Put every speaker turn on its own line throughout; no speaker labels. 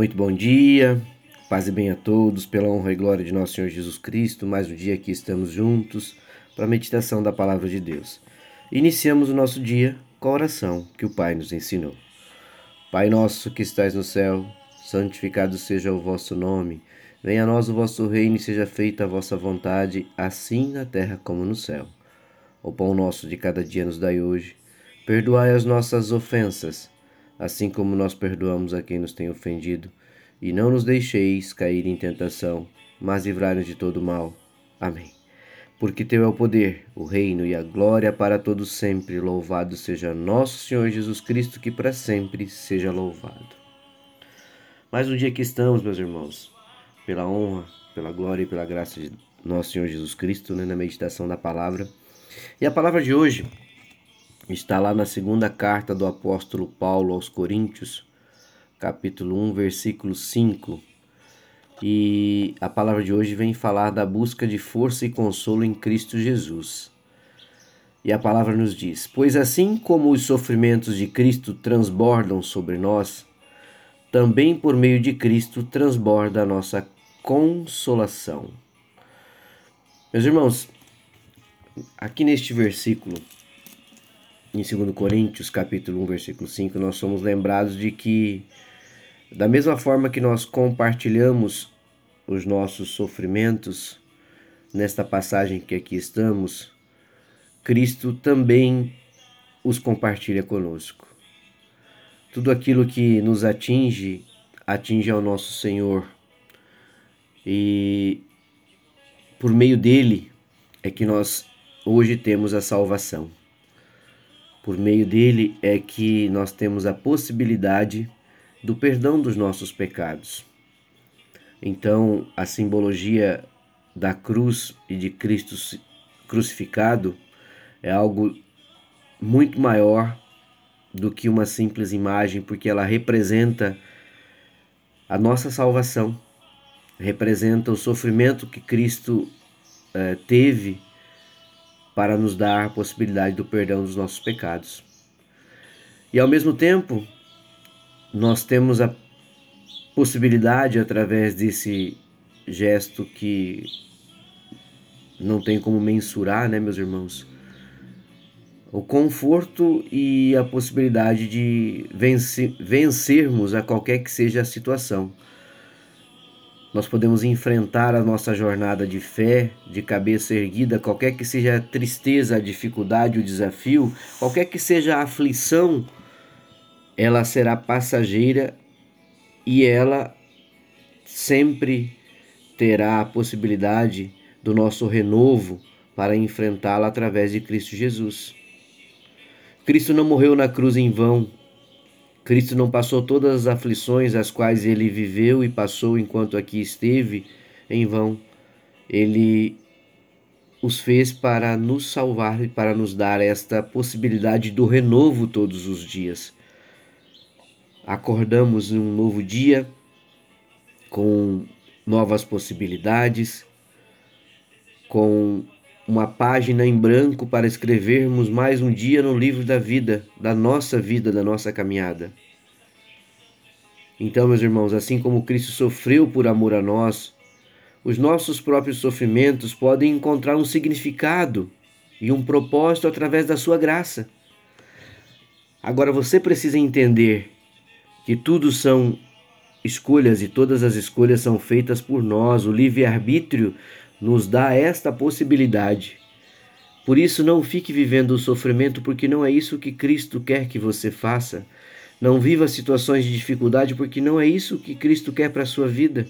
Muito bom dia, paz e bem a todos, pela honra e glória de nosso Senhor Jesus Cristo. Mais um dia que estamos juntos para a meditação da palavra de Deus. Iniciamos o nosso dia com a oração que o Pai nos ensinou. Pai nosso que estais no céu, santificado seja o vosso nome. Venha a nós o vosso reino e seja feita a vossa vontade, assim na terra como no céu. O pão nosso de cada dia nos dai hoje. Perdoai as nossas ofensas assim como nós perdoamos a quem nos tem ofendido, e não nos deixeis cair em tentação, mas livrai-nos de todo mal. Amém. Porque teu é o poder, o reino e a glória para todos sempre. Louvado seja nosso Senhor Jesus Cristo, que para sempre seja louvado. Mais um dia que estamos, meus irmãos, pela honra, pela glória e pela graça de nosso Senhor Jesus Cristo, né, na meditação da palavra. E a palavra de hoje Está lá na segunda carta do apóstolo Paulo aos Coríntios, capítulo 1, versículo 5. E a palavra de hoje vem falar da busca de força e consolo em Cristo Jesus. E a palavra nos diz: Pois assim como os sofrimentos de Cristo transbordam sobre nós, também por meio de Cristo transborda a nossa consolação. Meus irmãos, aqui neste versículo em 2 Coríntios, capítulo 1, versículo 5, nós somos lembrados de que, da mesma forma que nós compartilhamos os nossos sofrimentos, nesta passagem que aqui estamos, Cristo também os compartilha conosco. Tudo aquilo que nos atinge, atinge ao nosso Senhor. E por meio dele é que nós hoje temos a salvação. Por meio dele é que nós temos a possibilidade do perdão dos nossos pecados. Então, a simbologia da cruz e de Cristo crucificado é algo muito maior do que uma simples imagem, porque ela representa a nossa salvação, representa o sofrimento que Cristo eh, teve para nos dar a possibilidade do perdão dos nossos pecados. E ao mesmo tempo, nós temos a possibilidade, através desse gesto que não tem como mensurar, né, meus irmãos? O conforto e a possibilidade de vencer, vencermos a qualquer que seja a situação nós podemos enfrentar a nossa jornada de fé, de cabeça erguida, qualquer que seja a tristeza, a dificuldade, o desafio, qualquer que seja a aflição, ela será passageira e ela sempre terá a possibilidade do nosso renovo para enfrentá-la através de Cristo Jesus. Cristo não morreu na cruz em vão, Cristo não passou todas as aflições as quais ele viveu e passou enquanto aqui esteve em vão. Ele os fez para nos salvar e para nos dar esta possibilidade do renovo todos os dias. Acordamos num novo dia com novas possibilidades, com uma página em branco para escrevermos mais um dia no livro da vida, da nossa vida, da nossa caminhada. Então, meus irmãos, assim como Cristo sofreu por amor a nós, os nossos próprios sofrimentos podem encontrar um significado e um propósito através da sua graça. Agora você precisa entender que tudo são escolhas e todas as escolhas são feitas por nós. O livre-arbítrio nos dá esta possibilidade. Por isso, não fique vivendo o sofrimento, porque não é isso que Cristo quer que você faça. Não viva situações de dificuldade, porque não é isso que Cristo quer para a sua vida.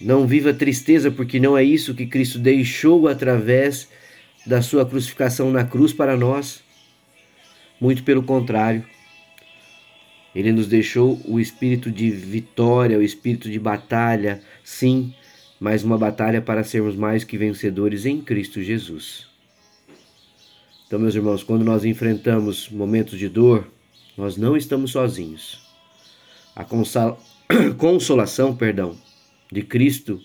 Não viva tristeza, porque não é isso que Cristo deixou através da sua crucificação na cruz para nós. Muito pelo contrário. Ele nos deixou o espírito de vitória, o espírito de batalha, sim, mas uma batalha para sermos mais que vencedores em Cristo Jesus. Então, meus irmãos, quando nós enfrentamos momentos de dor, nós não estamos sozinhos. A consolação, perdão, de Cristo,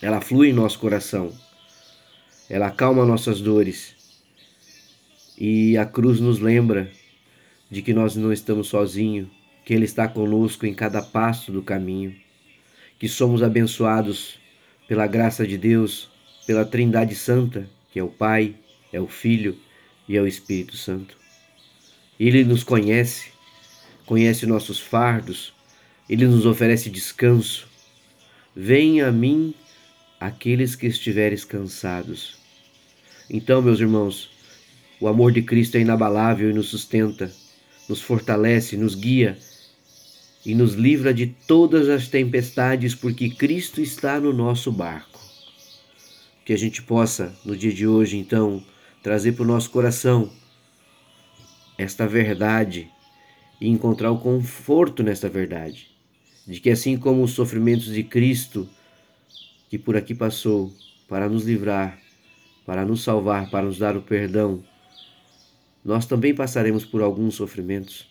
ela flui em nosso coração. Ela acalma nossas dores. E a cruz nos lembra de que nós não estamos sozinhos, que Ele está conosco em cada passo do caminho, que somos abençoados pela graça de Deus, pela Trindade Santa, que é o Pai, é o Filho e é o Espírito Santo. Ele nos conhece, conhece nossos fardos, ele nos oferece descanso. Venha a mim aqueles que estiveres cansados. Então, meus irmãos, o amor de Cristo é inabalável e nos sustenta, nos fortalece, nos guia e nos livra de todas as tempestades, porque Cristo está no nosso barco. Que a gente possa, no dia de hoje, então, trazer para o nosso coração esta verdade e encontrar o conforto nesta verdade, de que assim como os sofrimentos de Cristo, que por aqui passou para nos livrar, para nos salvar, para nos dar o perdão, nós também passaremos por alguns sofrimentos,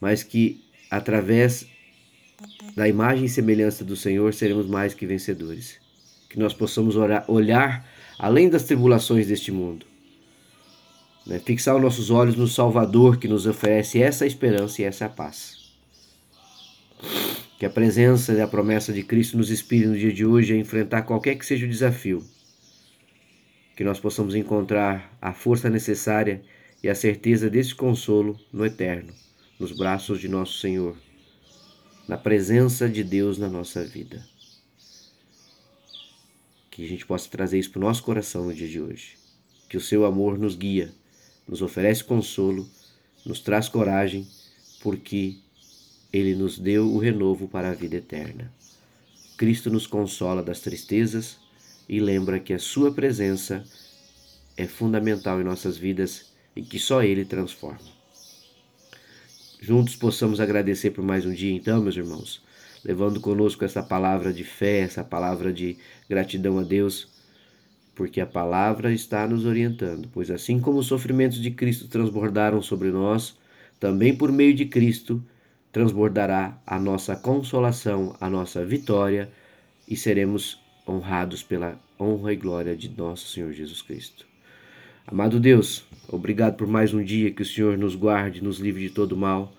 mas que através da imagem e semelhança do Senhor seremos mais que vencedores. Que nós possamos olhar além das tribulações deste mundo né? Fixar os nossos olhos no Salvador que nos oferece essa esperança e essa paz. Que a presença e a promessa de Cristo nos inspire no dia de hoje a enfrentar qualquer que seja o desafio. Que nós possamos encontrar a força necessária e a certeza desse consolo no eterno, nos braços de nosso Senhor, na presença de Deus na nossa vida. Que a gente possa trazer isso para o nosso coração no dia de hoje. Que o seu amor nos guia nos oferece consolo, nos traz coragem, porque ele nos deu o renovo para a vida eterna. Cristo nos consola das tristezas e lembra que a Sua presença é fundamental em nossas vidas e que só Ele transforma. Juntos possamos agradecer por mais um dia, então, meus irmãos, levando conosco essa palavra de fé, essa palavra de gratidão a Deus porque a palavra está nos orientando, pois assim como os sofrimentos de Cristo transbordaram sobre nós, também por meio de Cristo transbordará a nossa consolação, a nossa vitória e seremos honrados pela honra e glória de nosso Senhor Jesus Cristo. Amado Deus, obrigado por mais um dia que o Senhor nos guarde, nos livre de todo mal.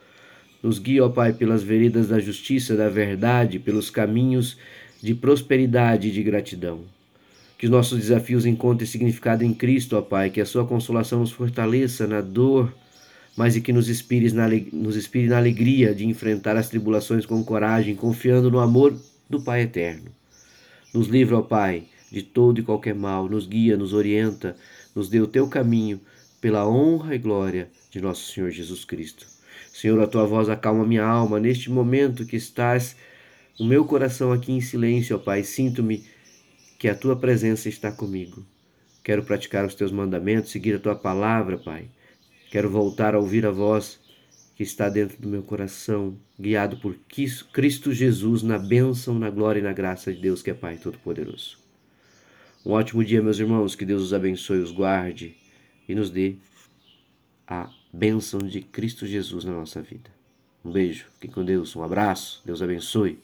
Nos guie, ó Pai, pelas veredas da justiça, da verdade, pelos caminhos de prosperidade e de gratidão. Que os nossos desafios encontrem significado em Cristo, ó Pai, que a sua consolação nos fortaleça na dor, mas e que nos inspire na, nos inspire na alegria de enfrentar as tribulações com coragem, confiando no amor do Pai eterno. Nos livra, ó Pai, de todo e qualquer mal, nos guia, nos orienta, nos dê o teu caminho, pela honra e glória de nosso Senhor Jesus Cristo. Senhor, a tua voz acalma minha alma neste momento que estás o meu coração aqui em silêncio, ó Pai. Sinto-me que a tua presença está comigo. Quero praticar os teus mandamentos, seguir a tua palavra, Pai. Quero voltar a ouvir a voz que está dentro do meu coração, guiado por Cristo Jesus na bênção, na glória e na graça de Deus, que é Pai Todo-Poderoso. Um ótimo dia, meus irmãos, que Deus os abençoe, os guarde e nos dê a bênção de Cristo Jesus na nossa vida. Um beijo, fiquem com Deus, um abraço, Deus abençoe.